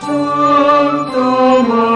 Sancta